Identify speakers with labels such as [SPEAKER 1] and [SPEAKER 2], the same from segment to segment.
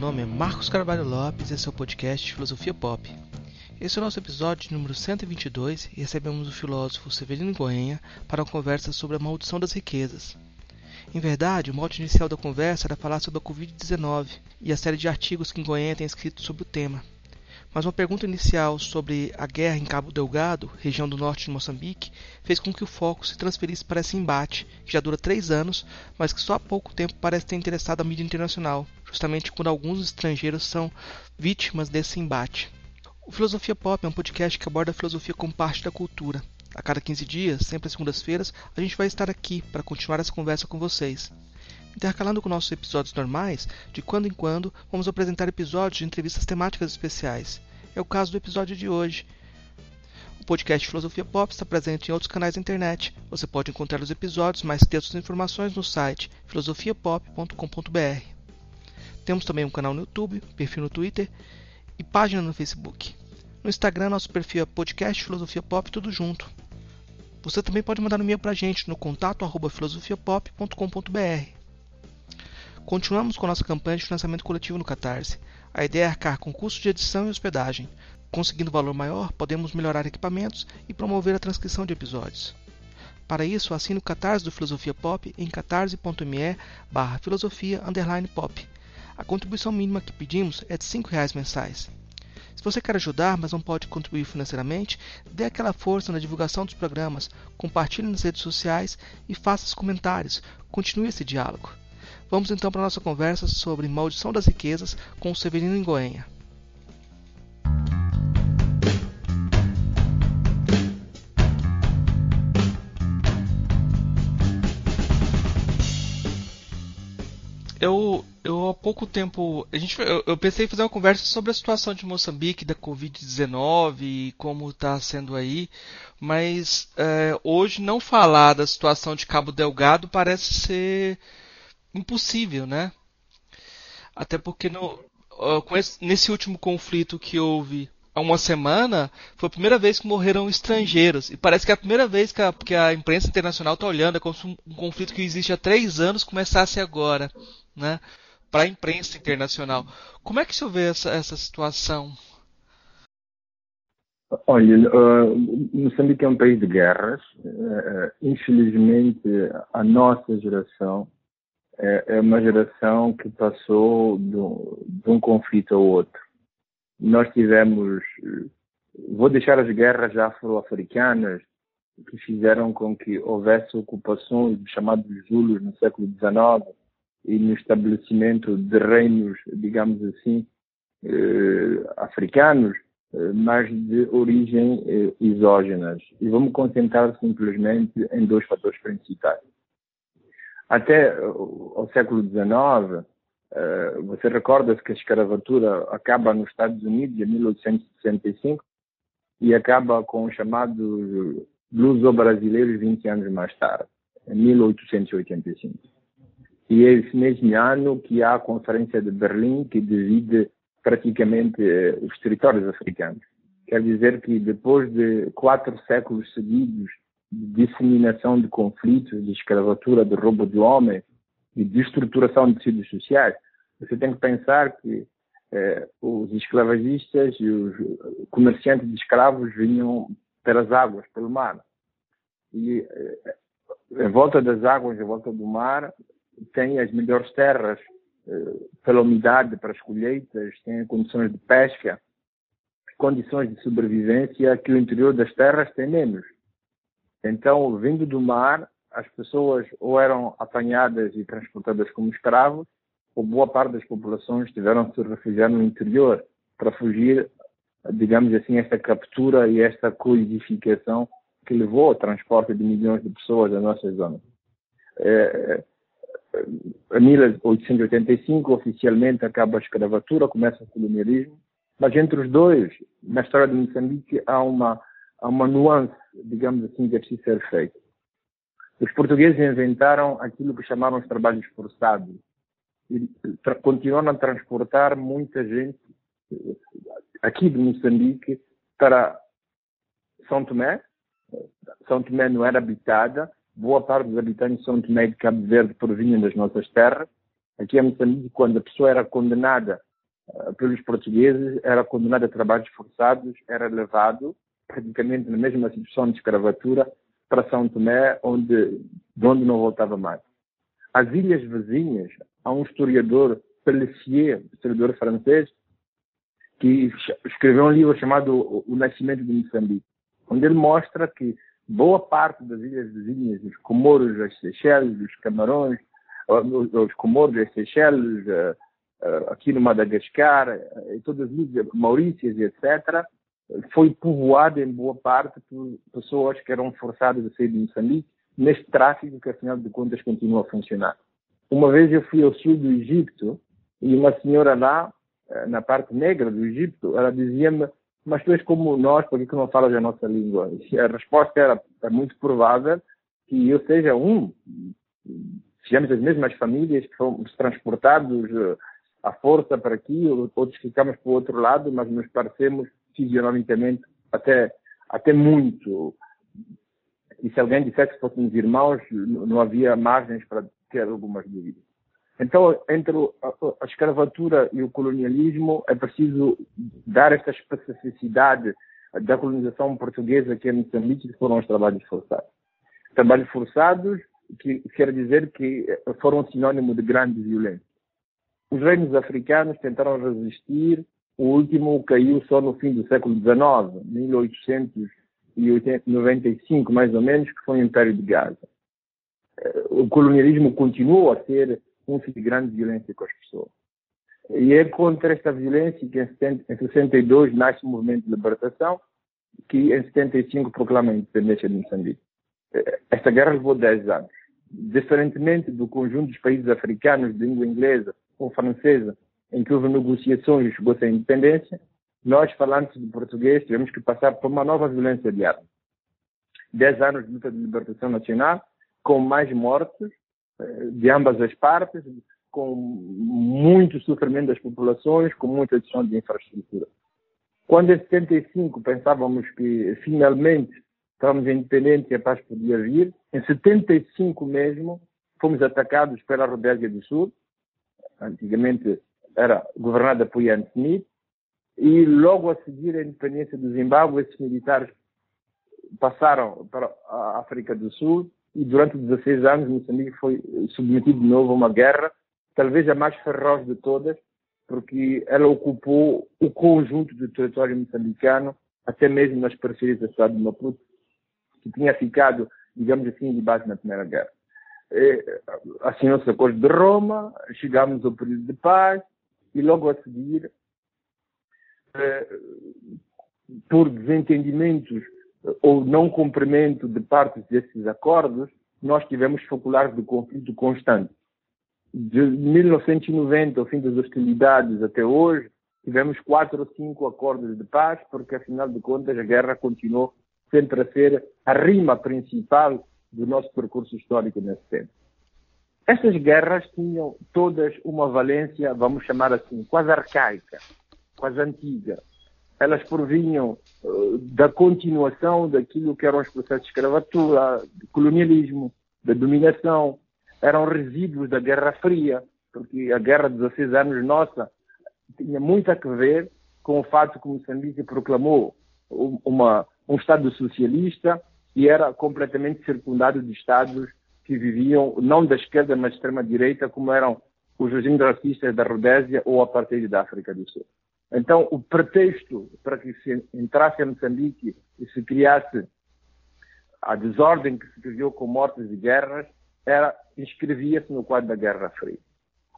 [SPEAKER 1] nome é Marcos Carvalho Lopes e esse é o podcast Filosofia Pop. Esse é o nosso episódio número 122 e recebemos o filósofo Severino Goenha para uma conversa sobre a maldição das riquezas. Em verdade, o mote inicial da conversa era falar sobre a Covid-19 e a série de artigos que Goenha tem escrito sobre o tema. Mas uma pergunta inicial sobre a guerra em Cabo Delgado, região do norte de Moçambique, fez com que o foco se transferisse para esse embate, que já dura três anos, mas que só há pouco tempo parece ter interessado a mídia internacional, justamente quando alguns estrangeiros são vítimas desse embate. O Filosofia Pop é um podcast que aborda a filosofia como parte da cultura. A cada 15 dias, sempre às segundas-feiras, a gente vai estar aqui para continuar essa conversa com vocês. Intercalando com nossos episódios normais, de quando em quando vamos apresentar episódios de entrevistas temáticas especiais. É o caso do episódio de hoje. O podcast Filosofia Pop está presente em outros canais da internet. Você pode encontrar os episódios, mais textos e informações no site filosofiapop.com.br. Temos também um canal no YouTube, perfil no Twitter e página no Facebook. No Instagram, nosso perfil é podcast Filosofia Pop, tudo junto. Você também pode mandar um e-mail para a gente no contato arroba filosofiapop.com.br. Continuamos com nossa campanha de financiamento coletivo no Catarse. A ideia é arcar com custos de edição e hospedagem. Conseguindo valor maior, podemos melhorar equipamentos e promover a transcrição de episódios. Para isso, assine o Catarse do Filosofia Pop em catarse.me barra filosofia pop. A contribuição mínima que pedimos é de R$ reais mensais. Se você quer ajudar, mas não pode contribuir financeiramente, dê aquela força na divulgação dos programas, compartilhe nas redes sociais e faça os comentários. Continue esse diálogo. Vamos então para a nossa conversa sobre Maldição das Riquezas com o Severino em há pouco tempo. A gente, eu, eu, pensei em fazer uma conversa sobre a situação de Moçambique, da Covid-19 e como está sendo aí, mas é, hoje não falar da situação de Cabo Delgado parece ser impossível, né? Até porque no, esse, nesse último conflito que houve há uma semana, foi a primeira vez que morreram estrangeiros. E parece que é a primeira vez que a, que a imprensa internacional está olhando, é como se um, um, conflito que existe há três anos começasse agora, né? Para a imprensa internacional. Como é que o senhor vê essa, essa situação?
[SPEAKER 2] Olha, uh, Moçambique é um país de guerras. Uh, infelizmente, a nossa geração é, é uma geração que passou um, de um conflito ao outro. Nós tivemos, vou deixar as guerras afro-africanas, que fizeram com que houvesse ocupações chamados Zulus no século XIX e no estabelecimento de reinos, digamos assim, eh, africanos, eh, mas de origem eh, exógenas. E vamos concentrar simplesmente em dois fatores principais. Até o século XIX, você recorda-se que a escravatura acaba nos Estados Unidos em 1865 e acaba com os chamados luso-brasileiros 20 anos mais tarde, em 1885. E é esse mesmo ano que há a Conferência de Berlim, que divide praticamente eh, os territórios africanos. Quer dizer que depois de quatro séculos seguidos de disseminação de conflitos, de escravatura, de roubo de homens e de estruturação de tecidos sociais, você tem que pensar que eh, os esclavagistas e os comerciantes de escravos vinham pelas águas, pelo mar. E eh, em volta das águas, em volta do mar, tem as melhores terras eh, pela umidade para as colheitas, tem condições de pesca, condições de sobrevivência que o interior das terras tem menos. Então, vindo do mar, as pessoas ou eram apanhadas e transportadas como escravos, ou boa parte das populações tiveram que se refugiar no interior para fugir, digamos assim, esta captura e esta coisificação que levou ao transporte de milhões de pessoas da nossa zona. É, em 1885, oficialmente, acaba a escravatura, começa o colonialismo, mas entre os dois, na história de Moçambique, há uma há uma nuance, digamos assim, que é ser feita. Os portugueses inventaram aquilo que chamaram os trabalhos forçados e continuaram a transportar muita gente aqui de Moçambique para São Tomé. São Tomé não era habitada, boa parte dos habitantes de São Tomé e de Cabo Verde provinham das nossas terras. Aqui em Moçambique, quando a pessoa era condenada uh, pelos portugueses, era condenado a trabalhos forçados, era levado praticamente na mesma situação de escravatura para São Tomé, onde, de onde não voltava mais. As ilhas vizinhas, há um historiador, Pelletier, historiador francês, que escreveu um livro chamado O Nascimento de Moçambique, onde ele mostra que boa parte das ilhas vizinhas, os Comoros, as Seychelles, os Camarões, os Comoros, as Seychelles, eh, eh, aqui no Madagascar, eh, e todas as ilhas, Maurícias, etc., foi povoada em boa parte por pessoas que eram forçadas a sair de Moçambique neste tráfico que, afinal de contas, continua a funcionar. Uma vez eu fui ao sul do Egito e uma senhora lá, eh, na parte negra do Egito, ela dizia-me mas tu és como nós, por que não falas a nossa língua? E a resposta era, é muito provável que eu seja um, sejamos as mesmas famílias que fomos transportados eh, à força para aqui, outros ficamos para o outro lado, mas nos parecemos fisionomicamente até, até muito. E se alguém dissesse que fôssemos irmãos, não havia margens para ter algumas dúvidas. Então, entre a, escravatura e o colonialismo, é preciso dar esta especificidade da colonização portuguesa que é Moçambique, que foram os trabalhos forçados. Trabalhos forçados, que quer dizer que foram sinônimo de grande violência. Os reinos africanos tentaram resistir o último caiu só no fim do século XIX, 1895 mais ou menos, que foi o Império de Gaza. Eh, o colonialismo continuou a ser um de grande violência com as pessoas. E é contra esta violência que em 62 nasce o movimento de libertação, que em 75 proclama a independência de Moçambique. Esta guerra levou 10 anos. Diferentemente do conjunto dos países africanos de língua inglesa ou francesa, em que houve negociações e chegou-se à independência, nós, falantes de português, tivemos que passar por uma nova violência de armas. Dez anos de luta de libertação nacional, com mais mortes de ambas as partes, com muito sofrimento das populações, com muita destruição de infraestrutura. Quando em 75 pensávamos que finalmente estávamos independentes e a paz podia vir, em 75 mesmo fomos atacados pela Rodésia do Sul, antigamente era governada por Ian Smith, e logo a seguir a independência do Zimbábue, esses militares passaram para a África do Sul e durante 16 anos Moçambique foi submetido de novo a uma guerra, talvez a mais feroz de todas, porque ela ocupou o conjunto do território moçambicano, até mesmo nas periferias da cidade de Maputo, que tinha ficado, digamos assim, de base na Primeira Guerra. Assinou-se o Acordo de Roma, chegámos ao período de paz, e logo a seguir, eh, por desentendimentos ou não cumprimento de partes desses acordos, nós tivemos foculares de conflito constante. De 1990, ao fim das hostilidades até hoje, tivemos quatro ou cinco acordos de paz, porque afinal de contas a guerra continuou sempre a ser a rima principal do nosso percurso histórico nesse tempo. Estas guerras tinham todas uma valência, vamos chamar assim, quase arcaica, quase antiga. Elas provinham uh, da continuação daquilo que eram os processos de escravatura, de colonialismo, da dominação. Eram resíduos da Guerra Fria, porque a Guerra de 16 anos nossa tinha muito a ver com o fato que Moçambique proclamou uma, um Estado socialista e era completamente circundado de Estados que viviam não da esquerda, mas da extrema-direita, como eram os regimes racistas da Rodésia ou a partir da África do Sul. Então, o pretexto para que se entrasse a Moçambique e se criasse a desordem que se criou com mortes e guerras era inscrevia-se no quadro da Guerra Fria.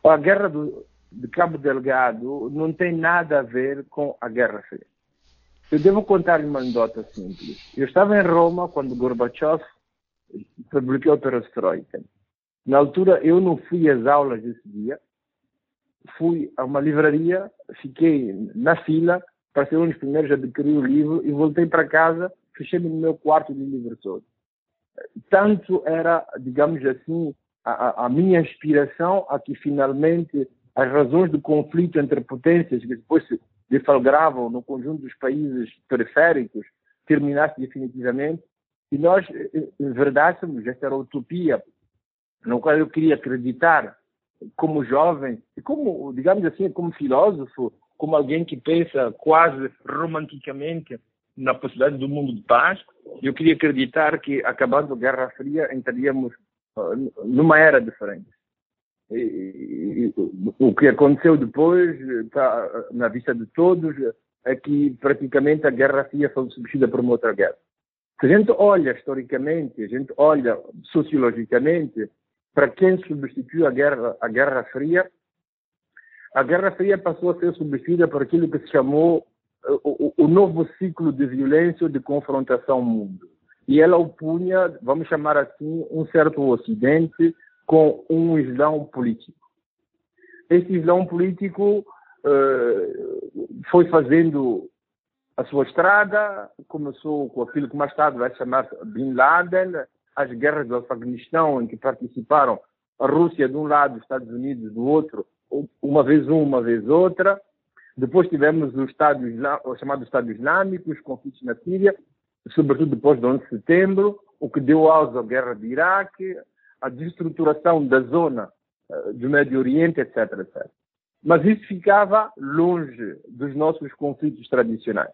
[SPEAKER 2] A Guerra do, de Cabo Delgado não tem nada a ver com a Guerra Fria. Eu devo contar uma anedota simples. Eu estava em Roma quando Gorbachev publicou a perestroika. Na altura, eu não fui às aulas desse dia, fui a uma livraria, fiquei na fila para ser um dos primeiros a adquirir o livro e voltei para casa, fechei-me no meu quarto de livro todo. Tanto era, digamos assim, a, a, minha inspiração a que finalmente as razões do conflito entre potências que depois se deflagravam no conjunto dos países periféricos terminasse definitivamente e nós enverdássemos esta utopia no qual eu queria acreditar como jovem e como, digamos assim, como filósofo como alguém que pensa quase romanticamente na possibilidade do mundo de paz. Eu queria acreditar que, acabando a Guerra Fria, entraríamos uh, numa era diferente. E, e, o que aconteceu depois está na vista de todos é que praticamente a Guerra Fria foi substituída por uma outra guerra. Se a gente olha historicamente, a gente olha sociologicamente para quem substituiu a Guerra, a Guerra Fria, a Guerra Fria passou a ser substituída por aquilo que se chamou eh, o, o novo ciclo de violência ou de confrontação ao mundo. E ela opunha, vamos chamar assim, um certo Ocidente com um Islão político. Esse Islão político uh, foi fazendo a sua estrada, começou com aquilo que mais tarde vai chamar Bin Laden, as guerras do Afeganistão, em que participaram a Rússia de um lado, os Estados Unidos do outro, uma vez uma, uma vez outra. Depois tivemos o, Estado o chamado Estado Islâmico, os conflitos na Síria, sobretudo depois do 11 de setembro, o que deu auge à guerra de Iraque, a destruturação da zona uh, do Médio Oriente, etc, etc. Mas isso ficava longe dos nossos conflitos tradicionais.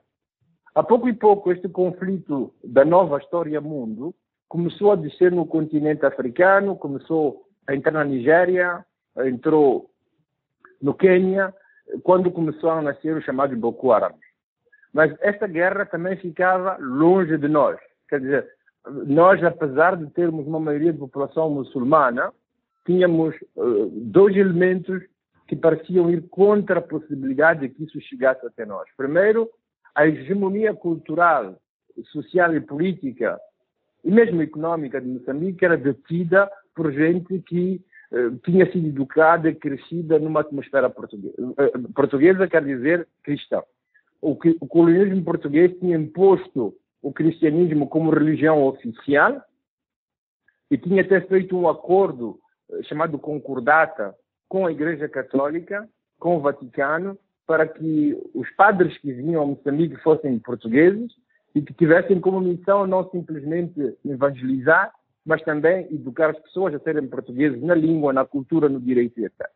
[SPEAKER 2] A pouco e pouco, este conflito da nova história mundo começou a descer no continente africano, começou a entrar na Nigéria, entrou no Quênia, quando começaram a nascer os chamados Boko Haram. Mas esta guerra também ficava longe de nós. Quer dizer, nós, apesar de termos uma maioria de população muçulmana, tínhamos uh, dois elementos que pareciam ir contra a possibilidade de que isso chegasse até nós. Primeiro, a hegemonia cultural, social e política, e mesmo económica de Moçambique, era detida por gente que eh, tinha sido educada e crescida numa atmosfera portuguesa. Eh, portuguesa quer dizer cristã. O, o colonialismo português tinha imposto o cristianismo como religião oficial e tinha até feito um acordo eh, chamado concordata com a Igreja Católica, com o Vaticano, para que os padres que vinham a Moçambique fossem portugueses e que tivessem como missão não simplesmente evangelizar, mas também educar as pessoas a serem portugueses na língua, na cultura, no direito, etc.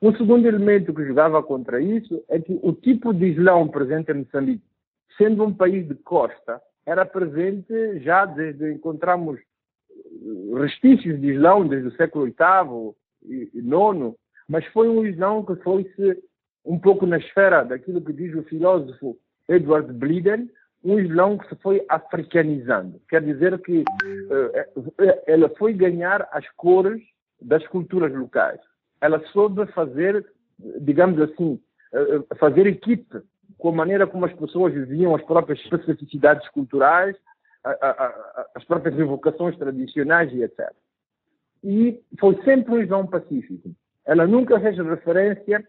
[SPEAKER 2] Um segundo elemento que jogava contra isso é que o tipo de Islão presente em Moçambique, sendo um país de costa, era presente já desde encontramos restícios de Islão desde o século VIII e IX, mas foi um Islão que foi-se um pouco na esfera daquilo que diz o filósofo Edward Bliden, um Islão que se foi africanizando. Quer dizer que uh, ela foi ganhar as cores das culturas locais. Ela soube fazer, digamos assim, uh, fazer equipe com a maneira como as pessoas viviam as próprias especificidades culturais, a, a, a, as próprias evocações tradicionais e etc. E foi sempre um Islão pacífico. Ela nunca fez referência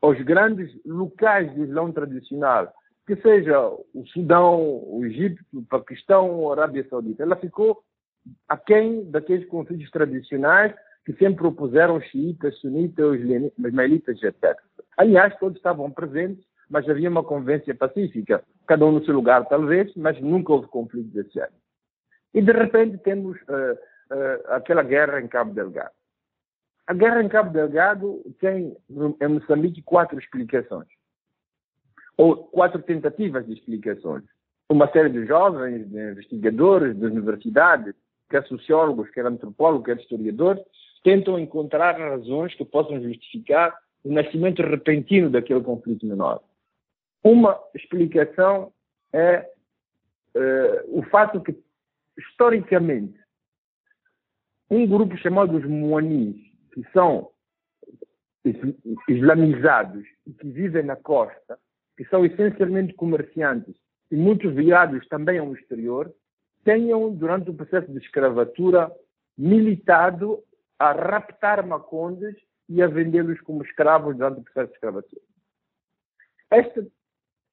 [SPEAKER 2] aos grandes locais do Islão tradicional, que seja o Sudão, o Egito, o Paquistão, a Arábia Saudita. Ela ficou aquém daqueles conflitos tradicionais que sempre propuseram xiitas, sunitas, ismaelitas, etc. Aliás, todos estavam presentes, mas havia uma convivência pacífica, cada um no seu lugar, talvez, mas nunca houve conflito desse ano. E, de repente, temos uh, uh, aquela guerra em Cabo Delgado. A guerra em Cabo Delgado tem, em Moçambique, quatro explicações ou quatro tentativas de explicações. Uma série de jovens, de investigadores de universidades, quer sociólogos, quer antropólogos, quer historiadores, tentam encontrar razões que possam justificar o nascimento repentino daquele conflito menor. Uma explicação é uh, o fato que, historicamente, um grupo chamado os Moanis, que são islamizados e que vivem na costa, que são essencialmente comerciantes e muitos virados também ao exterior, tenham, durante o processo de escravatura, militado a raptar macondes e a vendê-los como escravos durante o processo de escravatura. Esta,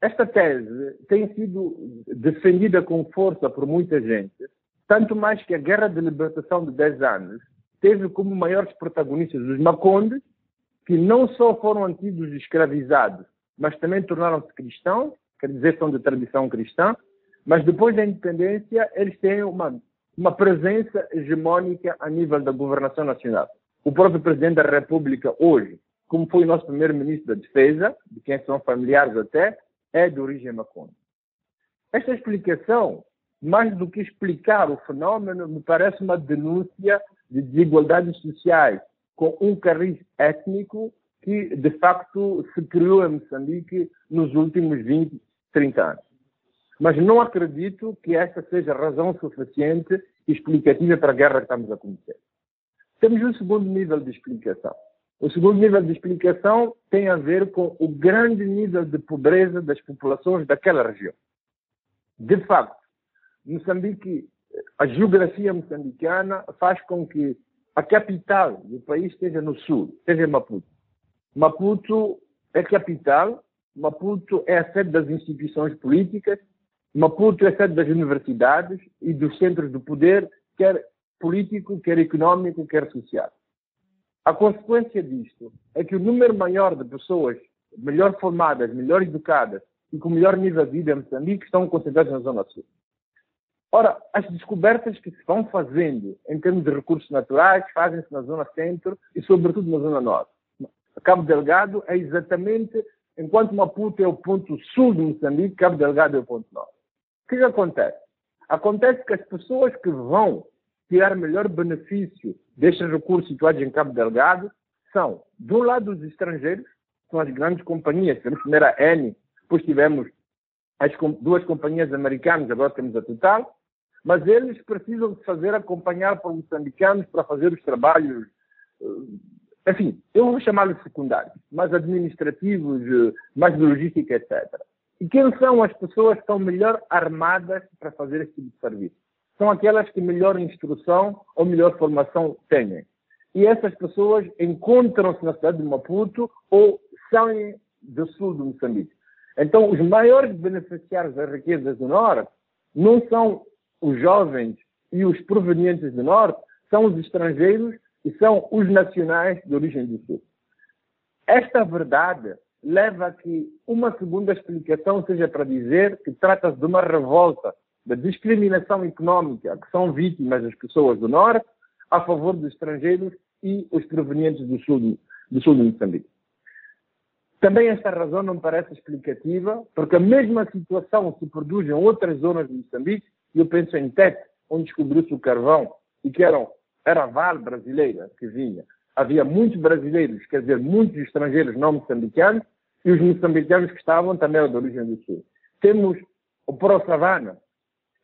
[SPEAKER 2] esta tese tem sido defendida com força por muita gente, tanto mais que a Guerra de Libertação de 10 anos teve como maiores protagonistas os macondes, que não só foram antigos escravizados, mas também tornaram-se cristãos, quer dizer, são de tradição cristã, mas depois da independência eles têm uma, uma presença hegemônica a nível da governação nacional. O próprio presidente da República hoje, como foi o nosso primeiro-ministro da Defesa, de quem são familiares até, é de origem maconha. Esta explicação, mais do que explicar o fenômeno, me parece uma denúncia de desigualdades sociais com um cariz étnico que, de facto, se criou em Moçambique nos últimos 20, 30 anos. Mas não acredito que esta seja razão suficiente e explicativa para a guerra que estamos a conhecer. Temos um segundo nível de explicação. O segundo nível de explicação tem a ver com o grande nível de pobreza das populações daquela região. De facto, Moçambique, a geografia moçambicana faz com que a capital do país esteja no sul, esteja em Maputo. Maputo é capital, Maputo é a sede das instituições políticas, Maputo é a sede das universidades e dos centros do poder, quer político, quer econômico, quer social. A consequência disto é que o número maior de pessoas melhor formadas, melhor educadas e com melhor nível de vida em Moçambique estão concentradas na Zona Sul. Ora, as descobertas que se vão fazendo em termos de recursos naturais fazem-se na Zona Centro e, sobretudo, na Zona Norte. Cabo Delgado é exatamente, enquanto Maputo é o ponto sul de Moçambique, Cabo Delgado é o ponto norte. O que, que acontece? Acontece que as pessoas que vão tirar melhor benefício destes recursos situados em Cabo Delgado são, de um lado, os estrangeiros, são as grandes companhias. Temos primeiro a Eni, depois tivemos as duas companhias americanas, agora temos a Total, mas eles precisam de fazer acompanhar por moçambicanos para fazer os trabalhos, eh, enfim, eu vou chamá-los secundários, mais administrativos, eh, mais de logística, etc. E quem são as pessoas que estão melhor armadas para fazer esse tipo de serviço? São aquelas que melhor instrução ou melhor formação têm. E essas pessoas encontram-se na cidade de Maputo ou saem do sul de Moçambique. Então, os maiores beneficiários das riquezas do Norte não são os jovens e os provenientes do Norte, são os estrangeiros e são os nacionais de origem do Sul. Esta verdade leva a que uma segunda explicação seja para dizer que trata-se de uma revolta da discriminação económica que são vítimas as pessoas do Norte a favor dos estrangeiros e os provenientes do Sul, do sul de Moçambique. Também esta razão não parece explicativa, porque a mesma situação se produz em outras zonas de Moçambique, eu penso em Tete, onde descobriu-se o carvão, e que eram, era a Vale brasileira que vinha. Havia muitos brasileiros, quer dizer, muitos estrangeiros não moçambicanos, e os moçambicanos que estavam também eram de origem do Sul. Temos o Pro Savana,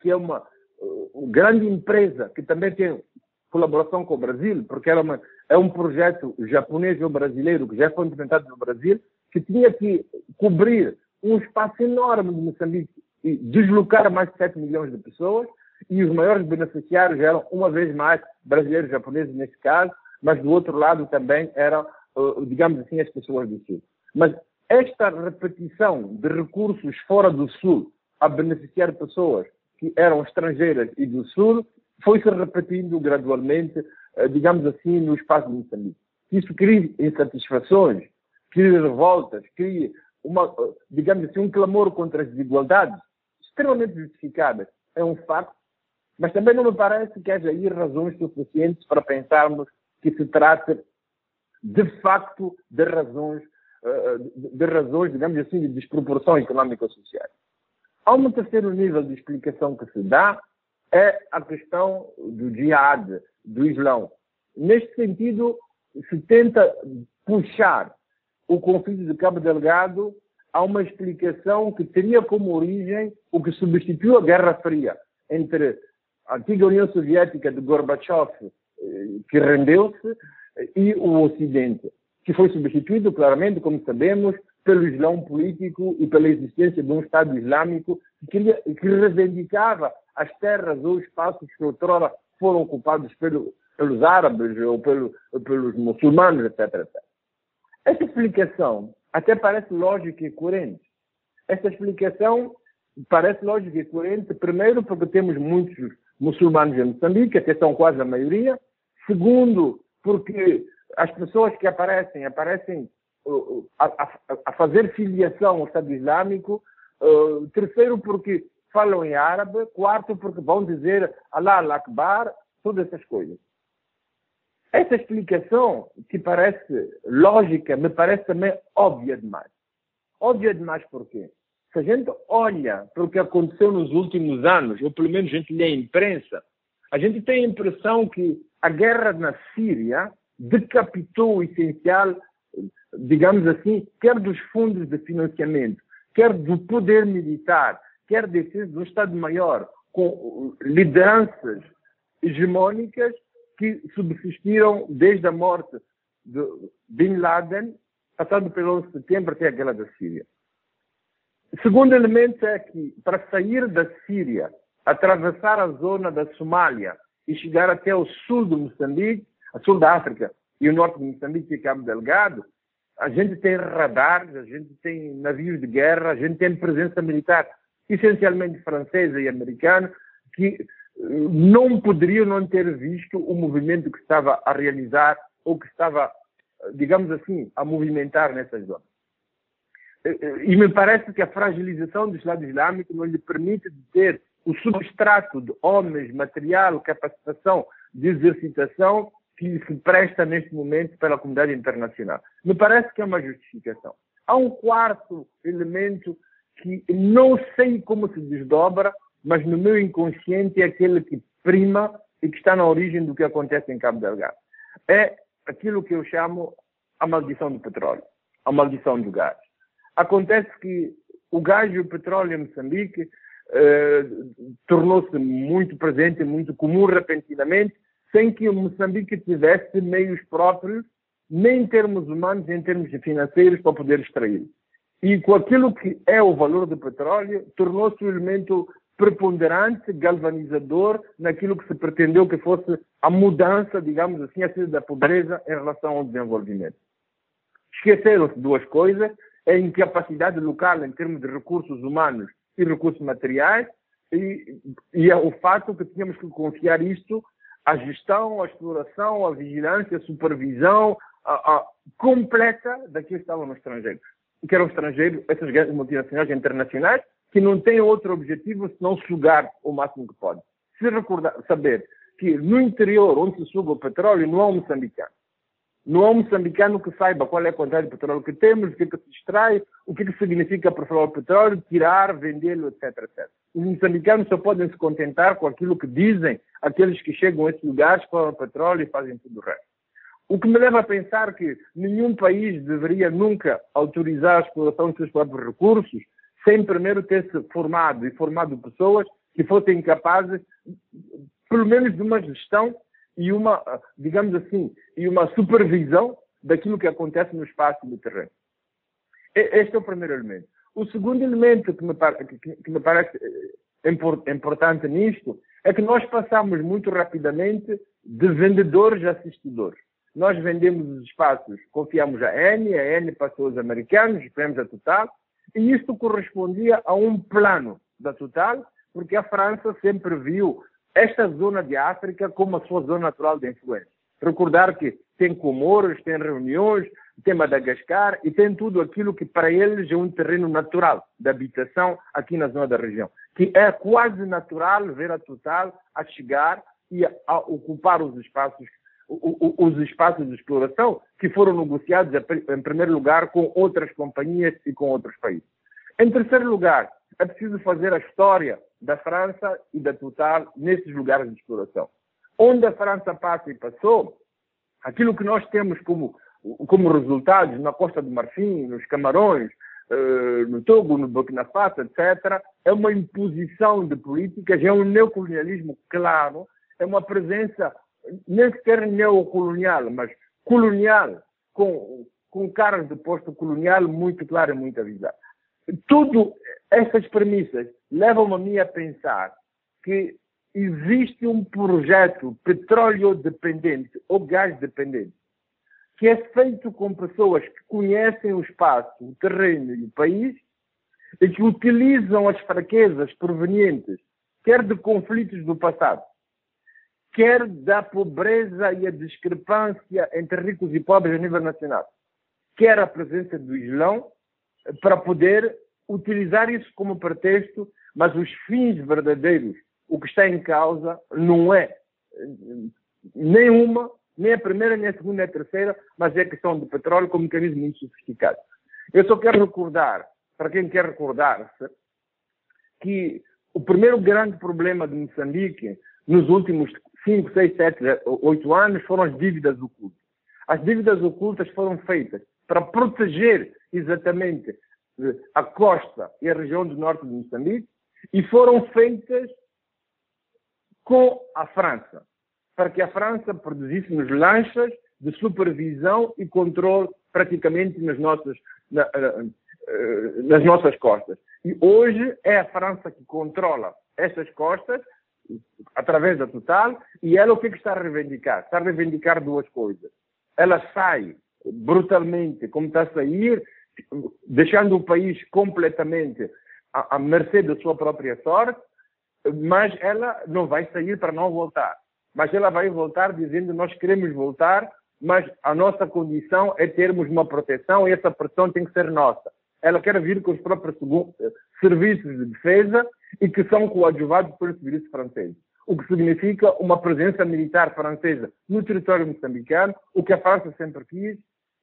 [SPEAKER 2] que é uma uh, grande empresa que também tem colaboração com o Brasil, porque era uma, é um projeto japonês ou brasileiro que já foi implementado no Brasil, que tinha que cobrir um espaço enorme de Moçambique e deslocar mais de 7 milhões de pessoas, e os maiores beneficiários eram, uma vez mais, brasileiros japoneses nesse caso, mas do outro lado também eram, digamos assim, as pessoas do Sul. Mas esta repetição de recursos fora do Sul a beneficiar pessoas que eram estrangeiras e do Sul foi se repetindo gradualmente, eh, digamos assim, no espaço de Moçambique. Isso cria insatisfações, cria revoltas, cria uma, digamos assim, um clamor contra as desigualdades extremamente justificadas. É um facto, mas também não me parece que haja aí razões suficientes para pensarmos que se trata de facto de razões, eh, de razões, digamos assim, de desproporção económico-social. Há um terceiro nível de explicação que se dá, é a questão do jihad, do Islão. Neste sentido, se tenta puxar o conflito de Cabo Delgado a uma explicação que teria como origem o que substituiu a Guerra Fria entre a antiga União Soviética de Gorbachev, eh, que rendeu-se, e o Ocidente, que foi substituído claramente, como sabemos, pelo Islão político e pela existência de um Estado Islâmico que, que reivindicava as terras ou espaços que outrora foram ocupados pelo, pelos árabes ou pelo, pelos muçulmanos, etc, etc. Essa explicação até parece lógica e coerente. Essa explicação parece lógica e coerente, primeiro, porque temos muitos muçulmanos em Moçambique, até são quase a maioria. Segundo, porque as pessoas que aparecem, aparecem a, a, fazer filiação ao Estado Islâmico. Uh, terceiro, porque falam em árabe. Quarto, porque vão dizer Allah Akbar, todas essas coisas. Essa explicação, que parece lógica, me parece também óbvia demais. Óbvia demais por quê? Se a gente olha para o que aconteceu nos últimos anos, ou pelo menos a gente lê a imprensa, a gente tem a impressão que a guerra na Síria decapitou o essencial, digamos assim, quer dos fundos de financiamento, quer do poder militar, quer desse, do Estado-Maior, com lideranças hegemônicas que subsistiram desde a morte de Bin Laden, passando pelo 11 de setembro até a guerra da Síria. Segundo elemento é que, para sair da Síria, atravessar a zona da Somália e chegar até o sul do Moçambique, a sul da África e o norte do Moçambique e Cabo Delgado, a gente tem radares, a gente tem navios de guerra, a gente tem presença militar, essencialmente francesa e americana, que eh, não poderiam não ter visto o movimento que estava a realizar ou que estava, eh, digamos assim, a movimentar nessa zona. E me parece que a fragilização do Estado Islâmico não lhe permite ter o substrato de homens, material, capacitação de exercitação que se presta neste momento pela comunidade internacional. Me parece que é uma justificação. Há um quarto elemento que não sei como se desdobra, mas no meu inconsciente é aquele que prima e que está na origem do que acontece em Cabo Delgado. É aquilo que eu chamo a maldição do petróleo, a maldição do gás. Acontece que o gás e o petróleo em Moçambique eh, tornou-se muito presente, muito comum repentinamente, sem que o Moçambique tivesse meios próprios, nem em termos humanos, nem em termos financeiros, para poder extrair. E com aquilo que é o valor do petróleo, tornou-se um elemento preponderante, galvanizador, naquilo que se pretendeu que fosse a mudança, digamos assim, a da pobreza em relação ao desenvolvimento. Esqueceram-se duas coisas, a incapacidade local em termos de recursos humanos e recursos materiais, e, e é o fato que tínhamos que confiar isto à gestão, à exploração, à vigilância, à supervisão à, à completa daqueles que estavam no estrangeiro. Que eram estrangeiros, essas grandes multinacionais internacionais, que não têm outro objetivo senão sugar o máximo que podem. Se recordar, saber que no interior, onde se suga o petróleo, não há um moçambicano. Não há um moçambicano que saiba qual é a quantidade de petróleo que temos, o que, é que se extrai, o que, é que significa perfumar o petróleo, tirar, vendê-lo, etc, etc. Os moçambicanos só podem se contentar com aquilo que dizem aqueles que chegam a esses lugares, exploram petróleo e fazem tudo o resto. O que me leva a pensar que nenhum país deveria nunca autorizar a exploração dos seus próprios recursos sem primeiro ter se formado e formado pessoas que fossem capazes, pelo menos de uma gestão e uma, digamos assim, e uma supervisão daquilo que acontece no espaço no terreno. Este é o primeiro elemento. O segundo elemento que me, que me parece eh, importante nisto é que nós passamos muito rapidamente de vendedores a assistidores. Nós vendemos os espaços, confiamos a N, a N passou aos americanos, esperamos a Total, e isto correspondia a um plano da Total, porque a França sempre viu esta zona de África como a sua zona natural de influência. Recordar que tem Comoros, tem reuniões, tem Madagascar e tem tudo aquilo que para eles é um terreno natural de habitação aqui na zona da região. Que é quase natural ver a Total a chegar e a ocupar os espaços, os espaços de exploração que foram negociados em primeiro lugar com outras companhias e com outros países. Em terceiro lugar, é preciso fazer a história da França e da Total nesses lugares de exploração. Onde a França passa e passou, aquilo que nós temos como, como resultados na Costa do Marfim, nos Camarões, eh, no Togo, no Burkina Faso, etc., é uma imposição de políticas, é um neocolonialismo claro, é uma presença nem sequer neocolonial, mas colonial, com, com caras de posto colonial muito claro e muito avisado. Tudo essas premissas levam-me a mim a pensar que existe um projeto petróleo dependente ou gás dependente que é feito com pessoas que conhecem o espaço, o terreno e o país e que utilizam as fraquezas provenientes quer de conflitos do passado, quer da pobreza e a discrepância entre ricos e pobres a nível nacional, quer a presença do Islão para poder utilizar isso como pretexto, mas os fins verdadeiros, o que está em causa, não é nenhuma Nem a primeira, nem a segunda, nem a terceira, mas é questão de petróleo com mecanismo muito sofisticado. Eu só quero recordar, para quem quer recordar-se, que o primeiro grande problema de Moçambique nos últimos 5, 6, 7, 8 anos foram as dívidas ocultas. As dívidas ocultas foram feitas para proteger exatamente eh, a costa e a região do norte de Moçambique e foram feitas com a França, para que a França produzisse-nos lanchas de supervisão e controle praticamente nas nossas, na, eh, nas nossas costas. E hoje é a França que controla essas costas através da Total e ela o que, é que está a reivindicar? Está a reivindicar duas coisas. Ela sai brutalmente, como está a sair, deixando o país completamente à, à mercê da sua própria sorte, mas ela não vai sair para não voltar. Mas ela vai voltar dizendo nós queremos voltar, mas a nossa condição é termos uma proteção e essa proteção tem que ser nossa. Ela quer vir com os próprios serviços de defesa e que são coadjuvados pelos serviços franceses. O que significa uma presença militar francesa no território moçambicano, o que a França sempre quis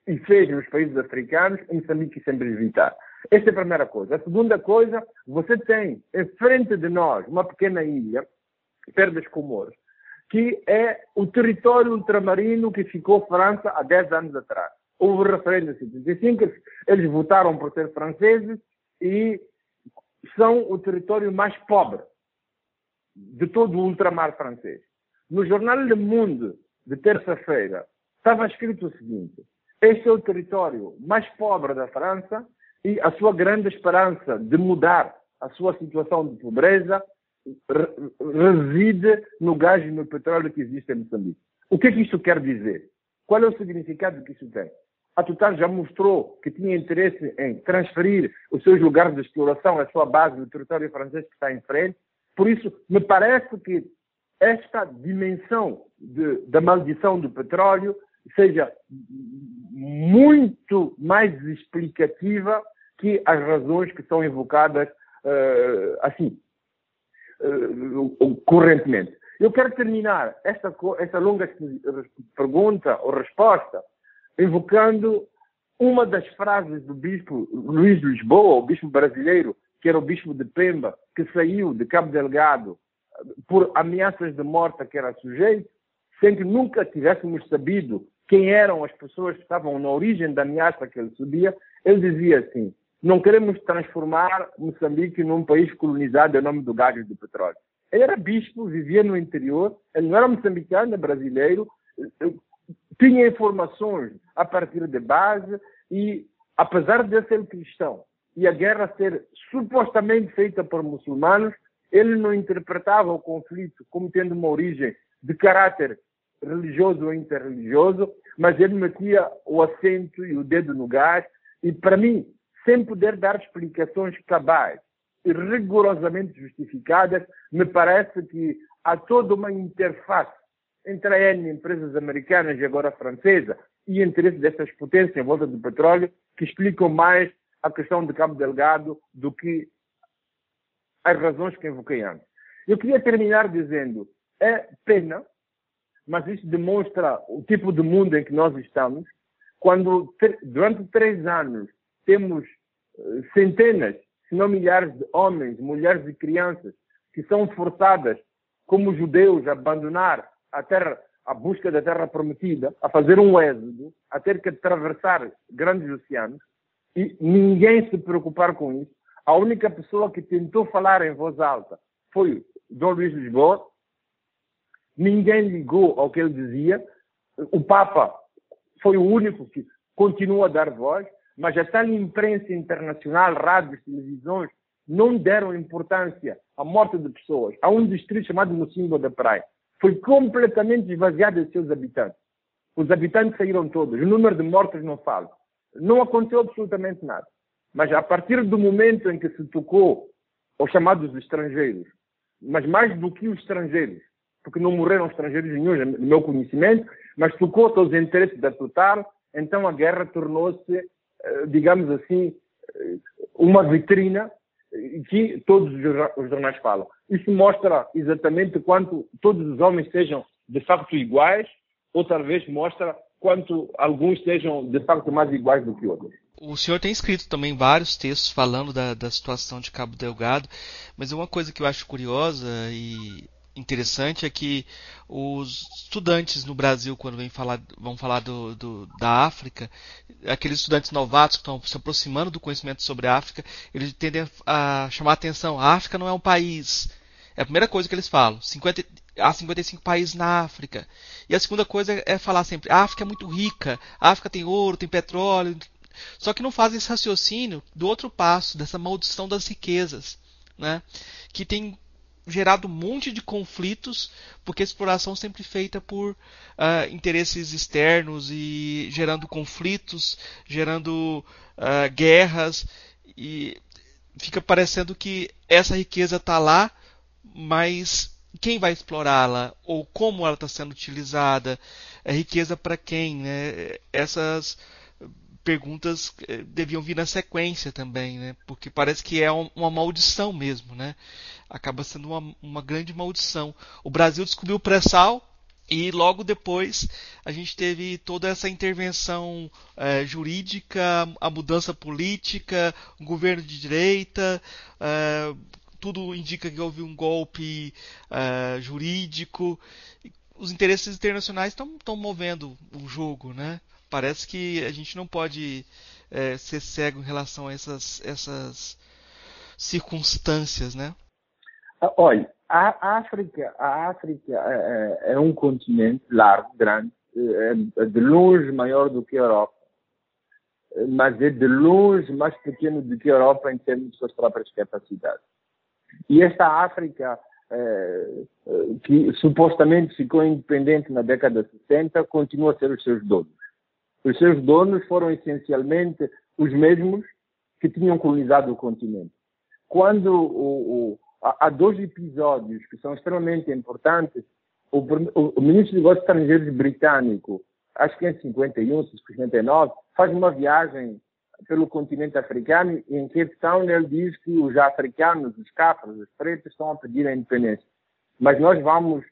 [SPEAKER 2] e fez nos países africanos, Moçambique sempre evitar. Esta é a primeira coisa. A segunda coisa, você tem em frente de nós uma pequena ilha, perto das Comoros, que é o território ultramarino que ficou França há 10 anos atrás. Houve referendo em 75, eles votaram por ser franceses e são o território mais pobre de todo o ultramar francês. No jornal Le Monde de terça-feira estava escrito o seguinte: este é o território mais pobre da França e a sua grande esperança de mudar a sua situação de pobreza reside no gás e no petróleo que existe em Moçambique. O que é que isto quer dizer? Qual é o significado que isso tem? A Total já mostrou que tinha interesse em transferir os seus lugares de exploração, a sua base no território francês que está em frente. Por isso, me parece que esta dimensão de, da maldição do petróleo seja muito mais explicativa que as razões que são invocadas uh, assim, uh, correntemente. Eu quero terminar esta, esta longa pergunta ou resposta invocando uma das frases do bispo Luís de Lisboa, o bispo brasileiro, que era o bispo de Pemba, que saiu de Cabo Delgado por ameaças de morte que era sujeito, sem que nunca tivéssemos sabido quem eram as pessoas que estavam na origem da ameaça que ele subia, ele dizia assim: não queremos transformar Moçambique num país colonizado em nome do gás e do petróleo. Ele era bispo, vivia no interior, ele não era moçambicano, é brasileiro, tinha informações a partir de base e, apesar de ser cristão e a guerra ser supostamente feita por muçulmanos, ele não interpretava o conflito como tendo uma origem de caráter religioso ou interreligioso, mas ele metia o acento e o dedo no gás e, para mim, sem poder dar explicações cabais e rigorosamente justificadas, me parece que há toda uma interface entre a N, empresas americanas e agora francesa, e interesse dessas potências em volta do petróleo, que explicam mais a questão de Cabo Delgado do que as razões que invoquei antes. Eu queria terminar dizendo, é pena mas isso demonstra o tipo de mundo em que nós estamos, quando durante três anos temos eh, centenas, se não milhares de homens, mulheres e crianças que são forçadas, como judeus, a abandonar a terra, a busca da terra prometida, a fazer um êxodo, a ter que atravessar grandes oceanos, e ninguém se preocupar com isso. A única pessoa que tentou falar em voz alta foi Dom Luís Lisboa, Ninguém ligou ao que ele dizia. O Papa foi o único que continua a dar voz, mas a tal imprensa internacional, rádios, televisões, não deram importância à morte de pessoas. Há um distrito chamado Mocimbo da Praia. Foi completamente esvaziado de seus habitantes. Os habitantes saíram todos. O número de mortos não fala. Não aconteceu absolutamente nada. Mas a partir do momento em que se tocou aos chamados estrangeiros, mas mais do que os estrangeiros, porque não morreram estrangeiros nenhum, no meu conhecimento, mas tocou todos os interesses da Total, então a guerra tornou-se, eh, digamos assim, eh, uma vitrina que todos os jornais falam. Isso mostra exatamente quanto todos os homens sejam de facto iguais ou talvez mostra quanto alguns sejam de facto mais iguais do que outros.
[SPEAKER 1] O senhor tem escrito também vários textos falando da, da situação de Cabo Delgado, mas uma coisa que eu acho curiosa e interessante é que os estudantes no Brasil, quando vem falar, vão falar do, do, da África, aqueles estudantes novatos que estão se aproximando do conhecimento sobre a África, eles tendem a chamar a atenção. A África não é um país. É a primeira coisa que eles falam. 50, há 55 países na África. E a segunda coisa é falar sempre: a África é muito rica, a África tem ouro, tem petróleo. Só que não fazem esse raciocínio do outro passo, dessa maldição das riquezas, né? que tem gerado um monte de conflitos, porque a exploração sempre feita por uh, interesses externos e gerando conflitos, gerando uh, guerras, e fica parecendo que essa riqueza está lá, mas quem vai explorá-la ou como ela está sendo utilizada? É riqueza para quem? Né? Essas perguntas eh, deviam vir na sequência também, né? Porque parece que é uma maldição mesmo, né? Acaba sendo uma, uma grande maldição. O Brasil descobriu o pré-sal e logo depois a gente teve toda essa intervenção é, jurídica, a mudança política, um governo de direita, é, tudo indica que houve um golpe é, jurídico. Os interesses internacionais estão movendo o jogo, né? Parece que a gente não pode é, ser cego em relação a essas, essas circunstâncias, né?
[SPEAKER 2] Ah, olha, a África, a África é, é, é um continente largo, grande, é, é de longe maior do que a Europa, mas é de longe mais pequeno do que a Europa em termos de suas próprias capacidades. E esta África, é, que supostamente ficou independente na década de 60, continua a ser os seus donos. Os seus donos foram essencialmente os mesmos que tinham colonizado o continente. Quando o, o, há dois episódios que são extremamente importantes, o, o, ministro de Negócios Estrangeiros britânico, acho que em 51, 59, faz uma viagem pelo continente africano e em Cape Town ele diz que os africanos, os cafres, os pretos estão a pedir a independência. Mas nós vamos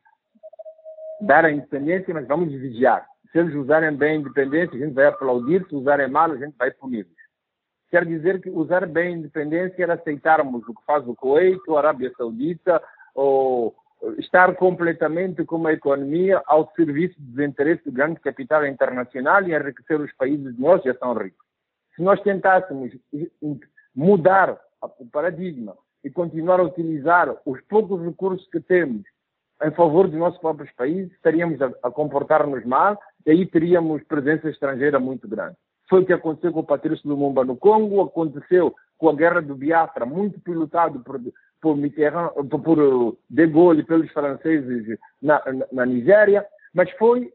[SPEAKER 2] dar a independência, mas vamos vigiar. Se eles usarem bem a independência, a gente vai aplaudir. Se usarem mal, a gente vai punir-los. Quer dizer que usar bem a independência era aceitarmos o que faz o Kuwait, a Arábia Saudita, ou estar completamente com uma economia ao serviço dos interesses do grande capital internacional e enriquecer os países que nós já são ricos. Se nós tentássemos mudar o paradigma e continuar a utilizar os poucos recursos que temos em favor dos nossos próprios países, estaríamos a comportar-nos mal e aí teríamos presença estrangeira muito grande. Foi o que aconteceu com o Patrício Lumumba no Congo, aconteceu com a guerra do Biafra, muito pilotado por, por, Mitterrand, por De Gaulle pelos franceses na, na, na Nigéria, mas foi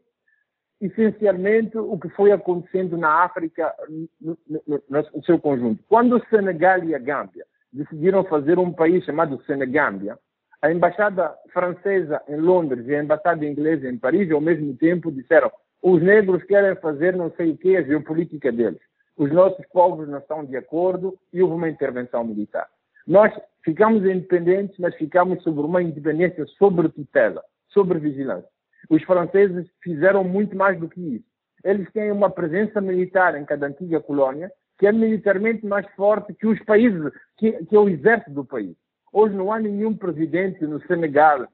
[SPEAKER 2] essencialmente o que foi acontecendo na África no, no, no, seu conjunto. Quando o Senegal e a Gâmbia decidiram fazer um país chamado Senegâmbia, a embaixada francesa em Londres e a embaixada inglesa em Paris, ao mesmo tempo, disseram os negros querem fazer não sei o que, a geopolítica deles. Os nossos povos não estão de acordo e houve uma intervenção militar. Nós ficamos independentes, mas ficamos sobre uma independência sobre tutela, sobre vigilância. Os franceses fizeram muito mais do que isso. Eles têm uma presença militar em cada antiga colônia que é militarmente mais forte que os países, que, que é o exército do país. Hoje não há nenhum presidente no Senegal,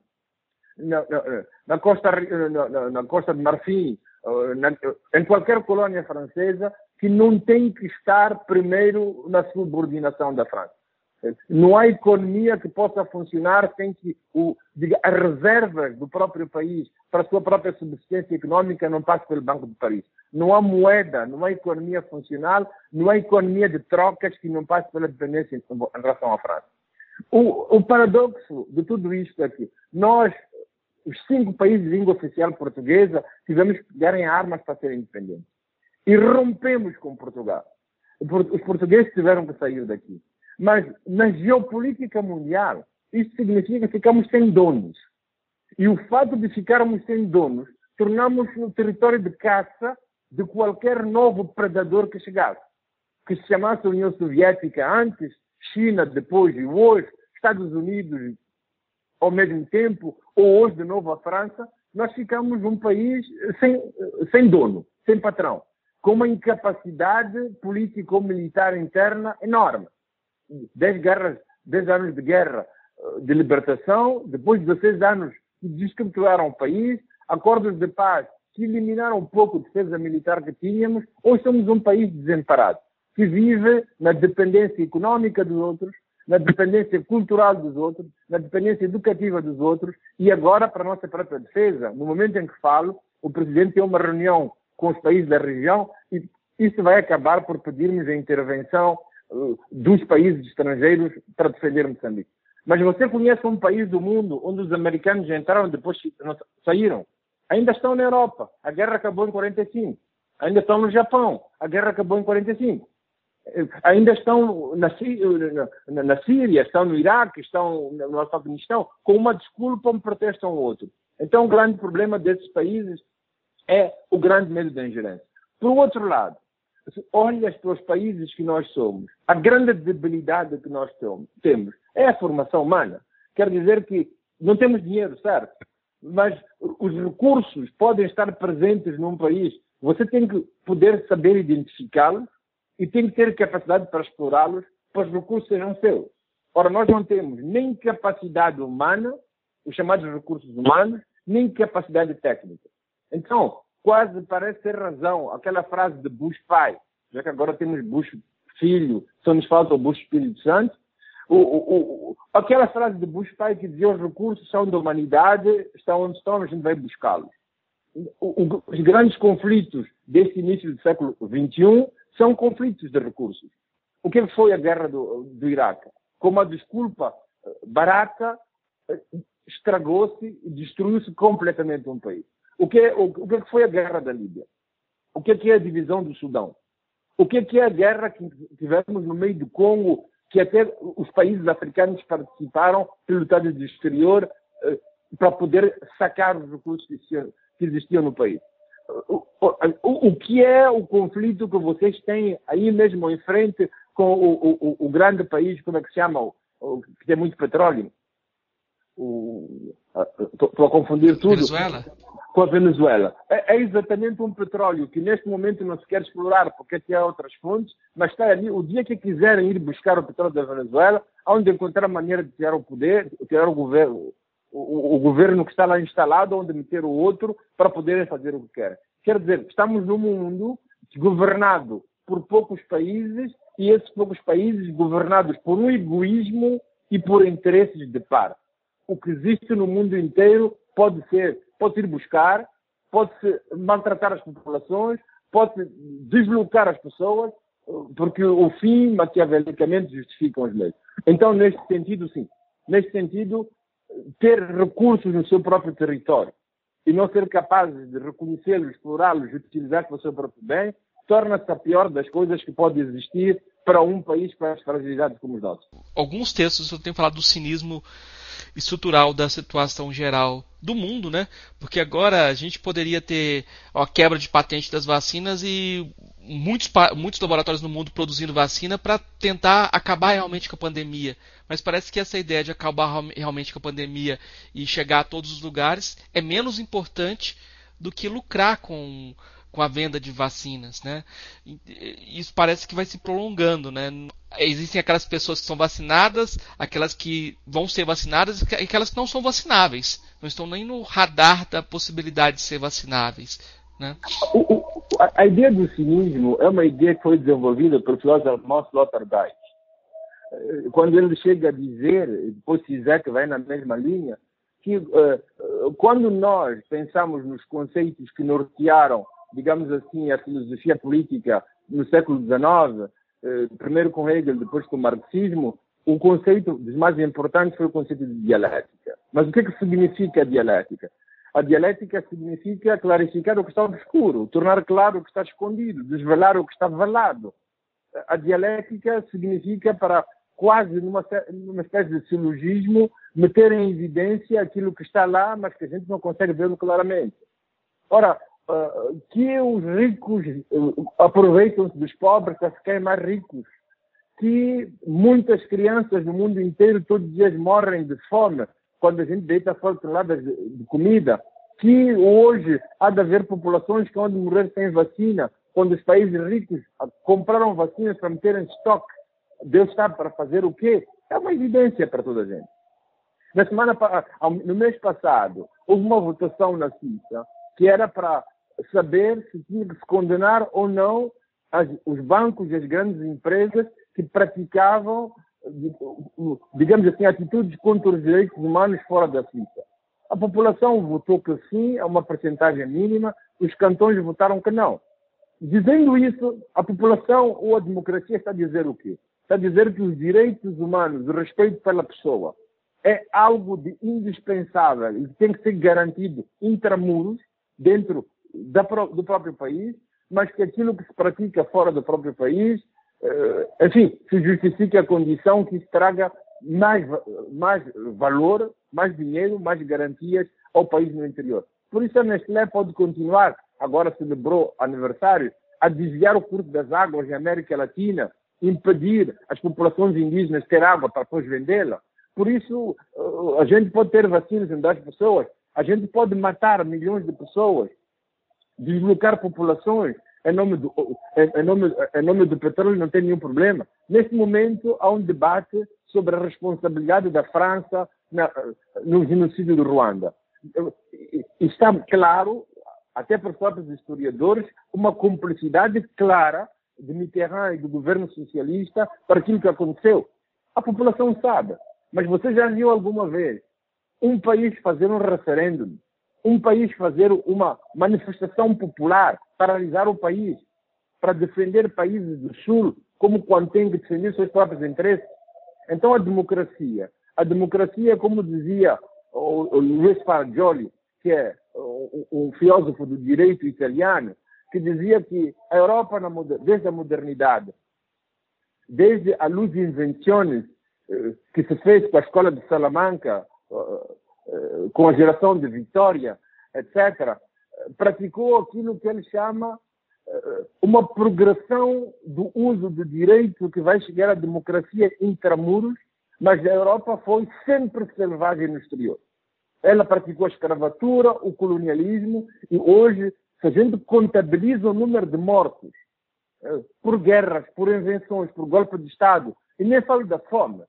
[SPEAKER 2] na, na, na Costa, na, na, Costa de Marfim, em qualquer colônia francesa, que não tem que estar primeiro na subordinação da França. Não há economia que possa funcionar sem que o, diga, as reservas do próprio país para a sua própria subsistência econômica não passe pelo Banco de Paris. Não há moeda, não há economia funcional, não há economia de trocas que não passe pela dependência em relação à França. O, o paradoxo de tudo isto é que nós os cinco países de língua oficial portuguesa tivemos que darem armas para serem independentes. E rompemos com Portugal. Os portugueses tiveram que sair daqui. Mas na geopolítica mundial, isso significa que ficamos sem donos. E o fato de ficarmos sem donos, tornamos no território de caça de qualquer novo predador que chegasse. Que se chamasse União Soviética antes, China depois e hoje, Estados Unidos ao mesmo tempo, ou hoje de novo a França, nós ficamos um país sem, sem dono, sem patrão, com uma incapacidade político-militar interna enorme. Dez guerras, dez anos de guerra eh, de libertação, depois de 16 anos que desestruturaram o país, acordos de paz que eliminaram um pouco a defesa militar que tínhamos, hoje somos um país desemparado, que vive na dependência económica dos outros, na dependência cultural dos outros, na dependência educativa dos outros, e agora, para a nossa própria defesa, no momento em que falo, o Presidente tem uma reunião com os países da região e isso vai acabar por pedirmos a intervenção uh, dos países estrangeiros para defender Moçambique. Mas você conhece um país do mundo onde os americanos entraram depois saíram? Ainda estão na Europa. A guerra acabou em 45. Ainda estão no Japão. A guerra acabou em 45 ainda estão na, na, na, Síria, estão no Iraque, estão no Afeganistão, com uma desculpa um protestam ao outro. Então, o grande problema desses países é o grande medo da ingerência. Por outro lado, olhas para os países que nós somos, a grande debilidade que nós temos é a formação humana. Quer dizer que não temos dinheiro, certo? Mas os recursos podem estar presentes num país. Você tem que poder saber identificá-los e tem que ter capacidade para explorá-los para os recursos sejam seus. Ora, nós não temos nem capacidade humana, os chamados recursos humanos, nem capacidade técnica. Então, quase parece ter razão aquela frase de Bush pai, já que agora temos Bush filho, só nos falta o Bush Espírito Santo. O, o, o, aquela frase de Bush pai que dizia os recursos são da humanidade, estão onde estão, a gente vai buscá-los. Os grandes conflitos deste início do século XXI são conflitos de recursos. O que foi a guerra do, do Iraque? Com uma desculpa eh, barata, eh, estragou-se e destruiu-se completamente um país. O que, o, o que foi a guerra da Líbia? O que é a divisão do Sudão? O que é a guerra que tivemos no meio do Congo, que até os países africanos participaram pelo Estado de exterior eh, para poder sacar os recursos que existiam no país? O, o, o, que é o conflito que vocês têm aí mesmo em frente com o, o, o grande país, como é que se chama, o, que tem muito petróleo? Estou a confundir tudo.
[SPEAKER 1] Venezuela?
[SPEAKER 2] Com a Venezuela. É, é, exatamente um petróleo que neste momento não se quer explorar porque tem outras fontes, mas está ali. O dia que quiserem ir buscar o petróleo da Venezuela, onde encontrar maneira de tirar o poder, tirar o governo, o, o, governo que está lá instalado, onde meter o outro para poderem fazer o que querem. Quer dizer, estamos num mundo governado por poucos países e esses poucos países governados por um egoísmo e por interesses de par. O que existe no mundo inteiro pode ser, pode ir buscar, pode-se maltratar as populações, pode deslocar as pessoas, porque o fim, maquiavelicamente, justifica as leis. Então, neste sentido, sim. Neste sentido, ter recursos no seu próprio território e não ser capazes de reconhecê-los, explorá-los, utilizar para o seu próprio bem, torna-se a pior das coisas que pode existir para um país com as fragilidades como os nossos.
[SPEAKER 1] Alguns textos eu tenho falado do cinismo estrutural da situação geral do mundo, né? Porque agora a gente poderia ter a quebra de patente das vacinas e muitos, muitos laboratórios no mundo produzindo vacina para tentar acabar realmente com a pandemia. Mas parece que essa ideia de acabar realmente com a pandemia e chegar a todos os lugares é menos importante do que lucrar com com a venda de vacinas, né? Isso parece que vai se prolongando, né? Existem aquelas pessoas que são vacinadas, aquelas que vão ser vacinadas e aquelas que não são vacináveis, não estão nem no radar da possibilidade de ser vacináveis, né?
[SPEAKER 2] a ideia do cinismo é uma ideia que foi desenvolvida pelo filósofo alemão Sloterdijk. Quando ele chega a dizer, depois se que vai na mesma linha, que uh, quando nós pensamos nos conceitos que nortearam digamos assim, a filosofia política no século XIX, eh, primeiro com Hegel, depois com o marxismo, o conceito dos mais importantes foi o conceito de dialética. Mas o que, é que significa a dialética? A dialética significa clarificar o que está obscuro, tornar claro o que está escondido, desvelar o que está velado. A dialética significa, para quase numa, numa espécie de silogismo, meter em evidência aquilo que está lá, mas que a gente não consegue ver claramente. Ora, uh, que os ricos uh, aproveitam-se dos pobres para ficarem mais ricos, que muitas crianças no mundo inteiro todos os dias morrem de fome quando a gente deita fora toneladas de, de comida, que hoje há de haver populações que vão morrer sem vacina, quando os países ricos compraram vacinas para meter em estoque. Deus sabe para fazer o quê? É uma evidência para toda a gente. Na semana, no mês passado, houve uma votação na Suíça que era para saber se tinha que se condenar ou não as, os bancos e as grandes empresas que praticavam, digamos assim, atitudes contra os direitos humanos fora da Suíça. A população votou que sim, a uma percentagem mínima, os cantões votaram que não. Dizendo isso, a população ou a democracia está a dizer o quê? Está a dizer que os direitos humanos, o respeito pela pessoa, é algo de indispensável e tem que ser garantido intramuros, dentro da, do próprio país, mas que aquilo que se pratica fora do próprio país, eh, enfim, se justifique a condição que isso traga mais, mais valor, mais dinheiro, mais garantias ao país no interior. Por isso a Nestlé pode continuar, agora celebrou aniversário, a desviar o curso das águas na América Latina, impedir as populações indígenas ter água para depois vendê-la. Por isso, eh, a gente pode ter vacinas em das pessoas, a gente pode matar milhões de pessoas, deslocar populações em nome do, em nome, em nome do petróleo, não tem nenhum problema. Neste momento, há um debate sobre a responsabilidade da França na, no genocídio do Ruanda. Está claro, até por próprios historiadores, uma cumplicidade clara de Mitterrand e do governo socialista para aquilo que aconteceu. A população sabe. Mas você já viu alguma vez um país fazer um referendo, um país fazer uma manifestação popular, paralisar o país, para defender países do Sul, como quando tem que defender seus próprios interesses? Então a democracia, a democracia, como dizia o, o Luiz Fargioli, que é um filósofo do direito italiano, que dizia que a Europa, desde a modernidade, desde a luz de invenções eh, que se fez com a escola de Salamanca, eh, com a geração de Vitória, etc., praticou aquilo que ele chama uma progressão do uso do direito que vai chegar à democracia intramuros, mas a Europa foi sempre selvagem no exterior. Ela praticou a escravatura, o colonialismo, e hoje, se a gente contabiliza o número de mortos por guerras, por invenções, por golpe de Estado, e nem falo da fome,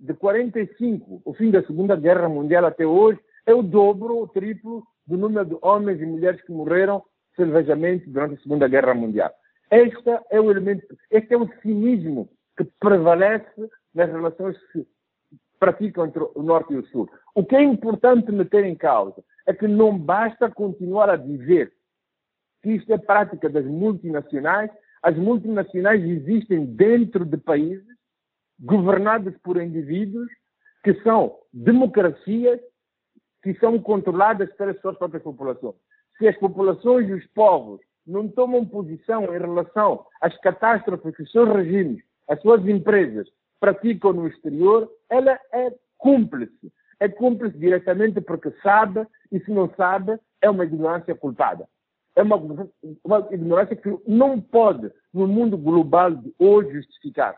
[SPEAKER 2] de 45, o fim da Segunda Guerra Mundial até hoje, é o dobro, o triplo do número de homens e mulheres que morreram selvejamente durante a Segunda Guerra Mundial. Este é o elemento, este é o cinismo que prevalece nas relações que se praticam entre o Norte e o Sul. O que é importante meter em causa é que não basta continuar a dizer que isto é prática das multinacionais. As multinacionais existem dentro de países governadas por indivíduos que são democracias que são controladas pelas suas próprias populações. Se as populações e os povos não tomam posição em relação às catástrofes que os seus regimes, as suas empresas praticam no exterior, ela é cúmplice. É cúmplice diretamente porque sabe, e se não sabe, é uma ignorância culpada. É uma, uma ignorância que não pode, no mundo global de hoje, justificar.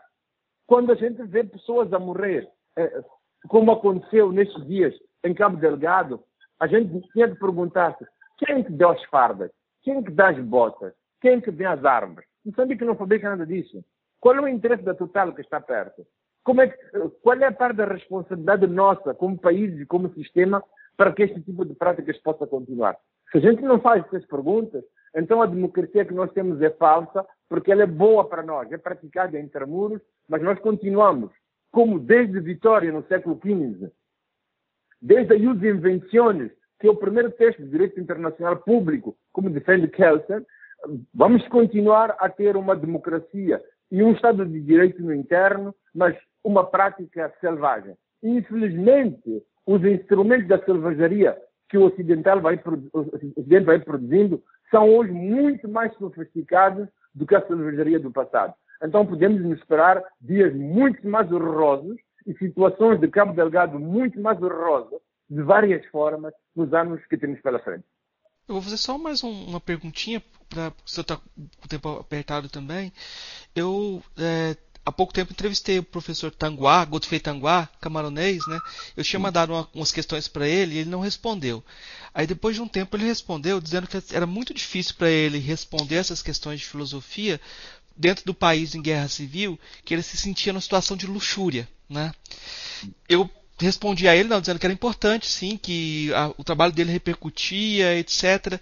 [SPEAKER 2] Quando a gente vê pessoas a morrer, eh, como aconteceu nestes dias em Cabo Delgado, a gente tinha de perguntar-se quem que deu as fardas, quem que dá as botas, quem que tem as armas. Moçambique não fabrica nada disso. Qual é o interesse da Total que está perto? É que, qual é a parte da responsabilidade nossa, como país e como sistema, para que este tipo de práticas possa continuar? Se a gente não faz essas perguntas, então a democracia que nós temos é falsa, porque ela é boa para nós, é praticada entre muros, mas nós continuamos, como desde Vitória no século XV, desde a Ius Invenciones, que é o primeiro texto de direito internacional público, como defende Kelsen, vamos continuar a ter uma democracia e um Estado de Direito no interno, mas uma prática selvagem. Infelizmente, os instrumentos da selvageria que o Ocidental vai, o Ocidente vai produzindo são hoje muito mais sofisticados do que a selvageria do passado. Então podemos nos esperar dias muito mais horrorosos e situações de Cabo Delgado muito mais horrorosas, de várias formas, nos anos que temos pela frente.
[SPEAKER 1] Eu vou fazer só mais um, uma perguntinha, para se eu estar com o tempo apertado também. Eu, é, há pouco tempo entrevistei o professor Tanguá, Godfrey Tanguá, camaronês, né? Eu tinha mandado uma, umas questões para ele e ele não respondeu. Aí depois de um tempo ele respondeu dizendo que era muito difícil para ele responder essas questões de filosofia dentro do país em guerra civil, que ele se sentia numa situação de luxúria, né? Eu respondi a ele não, dizendo que era importante, sim, que a, o trabalho dele repercutia, etc.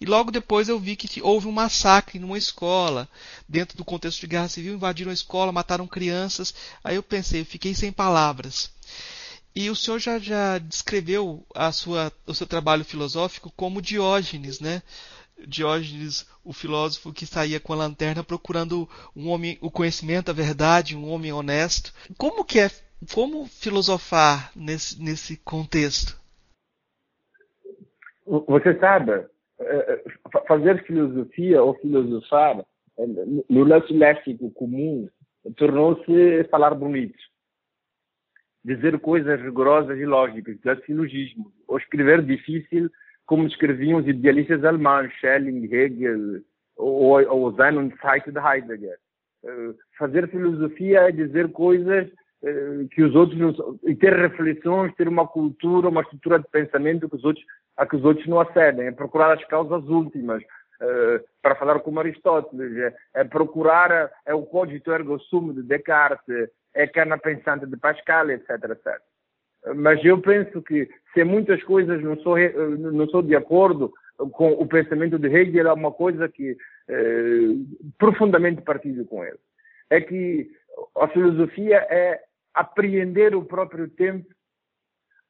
[SPEAKER 1] E logo depois eu vi que houve um massacre numa escola, dentro do contexto de guerra civil, invadiram a escola, mataram crianças. Aí eu pensei, fiquei sem palavras. E o senhor já, já descreveu sua, o seu trabalho filosófico como Diógenes, né? Diógenes, o filósofo que saía com a lanterna procurando um homem, o conhecimento, a verdade, um homem honesto. Como que é como filosofar nesse, nesse contexto?
[SPEAKER 2] Você sabe, eh, eh, fazer filosofia ou filosofar eh, no nosso léxico comum tornou-se falar bonito, dizer coisas rigorosas e lógicas, dar silogismo, ou escrever difícil como escreviam os idealistas alemães, Schelling, Hegel ou, ou Zeno Zeit de Heidegger. Fazer filosofia é dizer coisas que os outros não, e ter reflexões, ter uma cultura, uma estrutura de pensamento que os outros, a que os outros não acedem, é procurar as causas últimas, uh, para falar como Aristóteles, é, é, procurar, é o cogito ergo sum de Descartes, é a cana pensante de Pascal, etc, etc. Mas eu penso que se muitas coisas não sou, não sou de acordo com o pensamento de Hegel, é uma coisa que eh, profundamente partilho com ele. É que a filosofia é apreender o próprio tempo.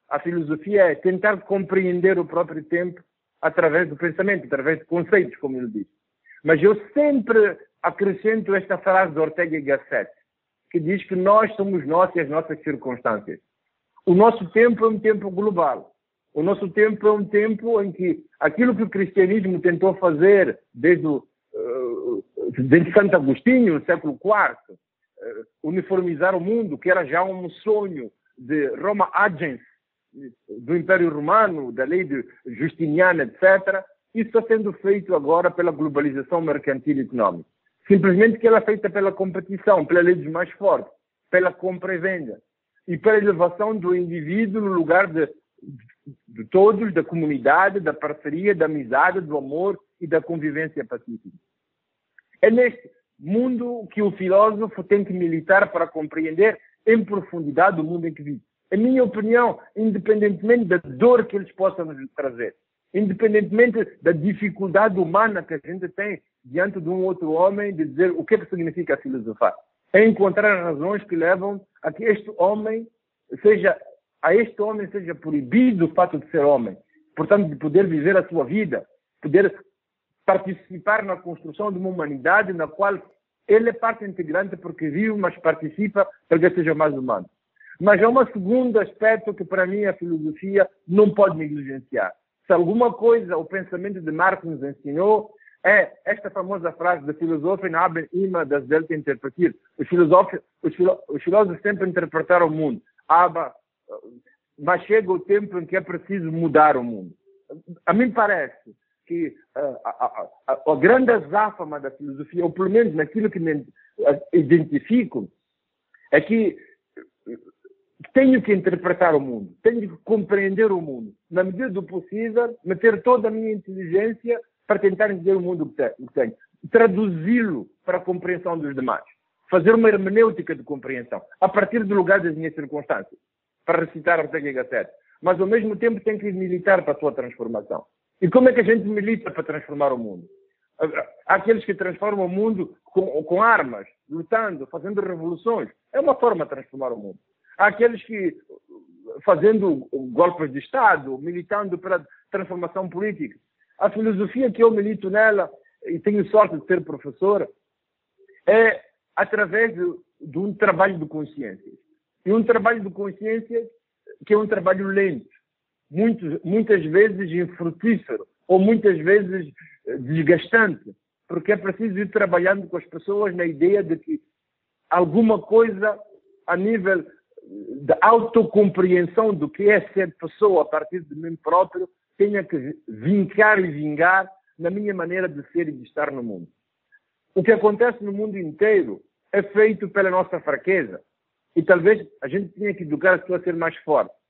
[SPEAKER 2] A filosofia é tentar compreender o próprio tempo através do pensamento, através de conceitos, como ele diz. Mas eu sempre acrescento esta frase de Ortega y Gasset, que diz que nós somos nós e as nossas circunstâncias. O nosso tempo é um tempo global. O nosso tempo é um tempo em que aquilo que o cristianismo tentou fazer desde, uh, desde Santo Agostinho, no século IV, uniformizar o mundo, que era já um sonho de Roma Agens, do Império Romano, da lei de Justiniano, etc., isso está sendo feito agora pela globalização mercantil e econômica. Simplesmente que ela é feita pela competição, pela lei dos mais fortes, pela compra e venda e pela elevação do indivíduo no lugar de, de todos, da comunidade, da parceria, da amizade, do amor e da convivência pacífica. É neste mundo que o filósofo tem que militar para compreender em profundidade o mundo em que vive. Em minha opinião, independentemente da dor que eles possam nos trazer, independentemente da dificuldade humana que a gente tem diante de um outro homem, de dizer o que, é que significa filosofar. É encontrar razões que levam a que este homem seja, a este homem seja proibido o fato de ser homem. Portanto, de poder viver a sua vida, poder participar na construção de uma humanidade na qual ele é parte integrante porque vive, mas participa para que seja mais humano. Mas há um segundo aspecto que para mim a filosofia não pode negligenciar. Se alguma coisa o pensamento de Marx nos ensinou, é esta famosa frase de Philosophien haben immer das Welt interpretiert. Os filósofos, os, os filósofos sempre interpretaram o mundo. Aber, mas chega o tempo em que é preciso mudar o mundo. A mim parece que uh, a, a, a, grande azáfama da filosofia, ou pelo menos naquilo que me identifico, é que tenho que interpretar o mundo, tenho que compreender o mundo, na medida do possível, meter toda a minha inteligência para tentar entender o mundo que tenho, traduzi-lo para a compreensão dos demais, fazer uma hermenêutica de compreensão, a partir do lugar das minhas circunstâncias, para recitar Ortega y Gasset, mas ao mesmo tempo tenho que militar para a sua transformação. E como é que a gente milita para transformar o mundo? Há aqueles que transformam o mundo com, com, armas, lutando, fazendo revoluções. É uma forma de transformar o mundo. Há aqueles que, fazendo golpes de Estado, militando pela transformação política. A filosofia que eu milito nela, e tenho sorte de ser professor, é através de, de um trabalho de consciência. E um trabalho de consciência que é um trabalho lento muitos, muitas vezes infrutífero ou muitas vezes eh, desgastante, porque é preciso ir trabalhando com as pessoas na ideia de que alguma coisa a nível eh, de autocompreensão do que é ser pessoa a partir de mim próprio tenha que vincar e vingar na minha maneira de ser e de estar no mundo. O que acontece no mundo inteiro é feito pela nossa fraqueza. E talvez a gente tenha que educar as pessoas a ser mais fortes.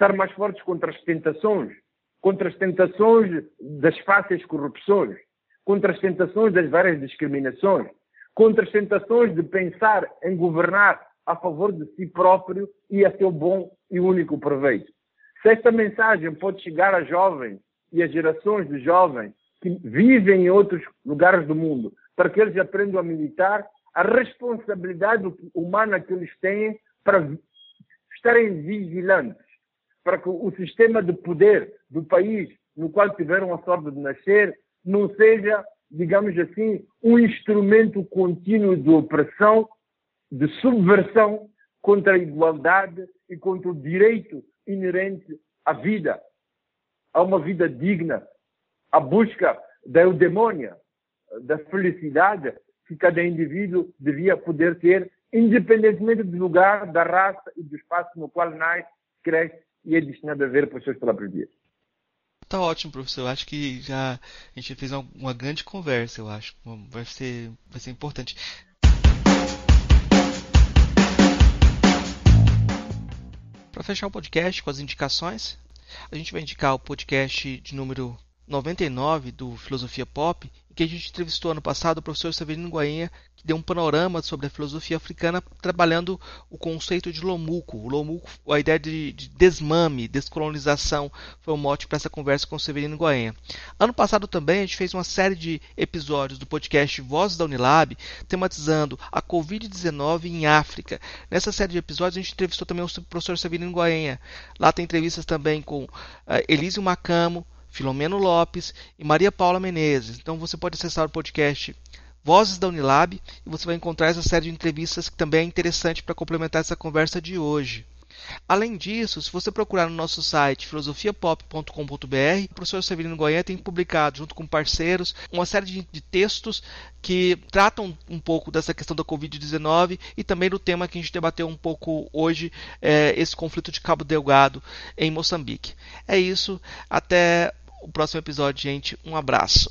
[SPEAKER 2] Ser mais fortes contra as tentações, contra as tentações das fáceis corrupções, contra as tentações das várias discriminações, contra as tentações de pensar em governar a favor de si próprio e a seu bom e único proveito. Se esta mensagem pode chegar a jovens e a gerações de jovens que vivem em outros lugares do mundo, para que eles aprendam a militar, a responsabilidade humana que eles têm para estarem vigilantes, para que o sistema de poder do país no qual tiveram a sorte de nascer não seja, digamos assim, um instrumento contínuo de opressão, de subversão contra a igualdade e contra o direito inerente à vida, a uma vida digna, a busca da eudemônia, da felicidade que cada indivíduo devia poder ter, independentemente do lugar, da raça e do espaço no qual nasce, cresce e é destinado a ver por seus próprios dias.
[SPEAKER 1] Tá ótimo, professor. Eu acho que já a gente fez uma grande conversa, eu acho. Vai ser, vai ser importante. Para fechar o podcast com as indicações, a gente vai indicar o podcast de número 99 do Filosofia Pop, em que a gente entrevistou ano passado o professor Severino Guainha, que deu um panorama sobre a filosofia africana, trabalhando o conceito de Lomuco. O Lomuco, a ideia de, de desmame, descolonização, foi o mote para essa conversa com o Severino Guainha. Ano passado também a gente fez uma série de episódios do podcast Vozes da Unilab, tematizando a Covid-19 em África. Nessa série de episódios a gente entrevistou também o professor Severino Guainha. Lá tem entrevistas também com uh, Elísio Macamo, Filomeno Lopes e Maria Paula Menezes. Então você pode acessar o podcast Vozes da Unilab e você vai encontrar essa série de entrevistas que também é interessante para complementar essa conversa de hoje. Além disso, se você procurar no nosso site filosofiapop.com.br, o professor Severino Goiânia tem publicado, junto com parceiros, uma série de, de textos que tratam um pouco dessa questão da Covid-19 e também do tema que a gente debateu um pouco hoje, é, esse conflito de Cabo Delgado em Moçambique. É isso, até o próximo episódio, gente. Um abraço.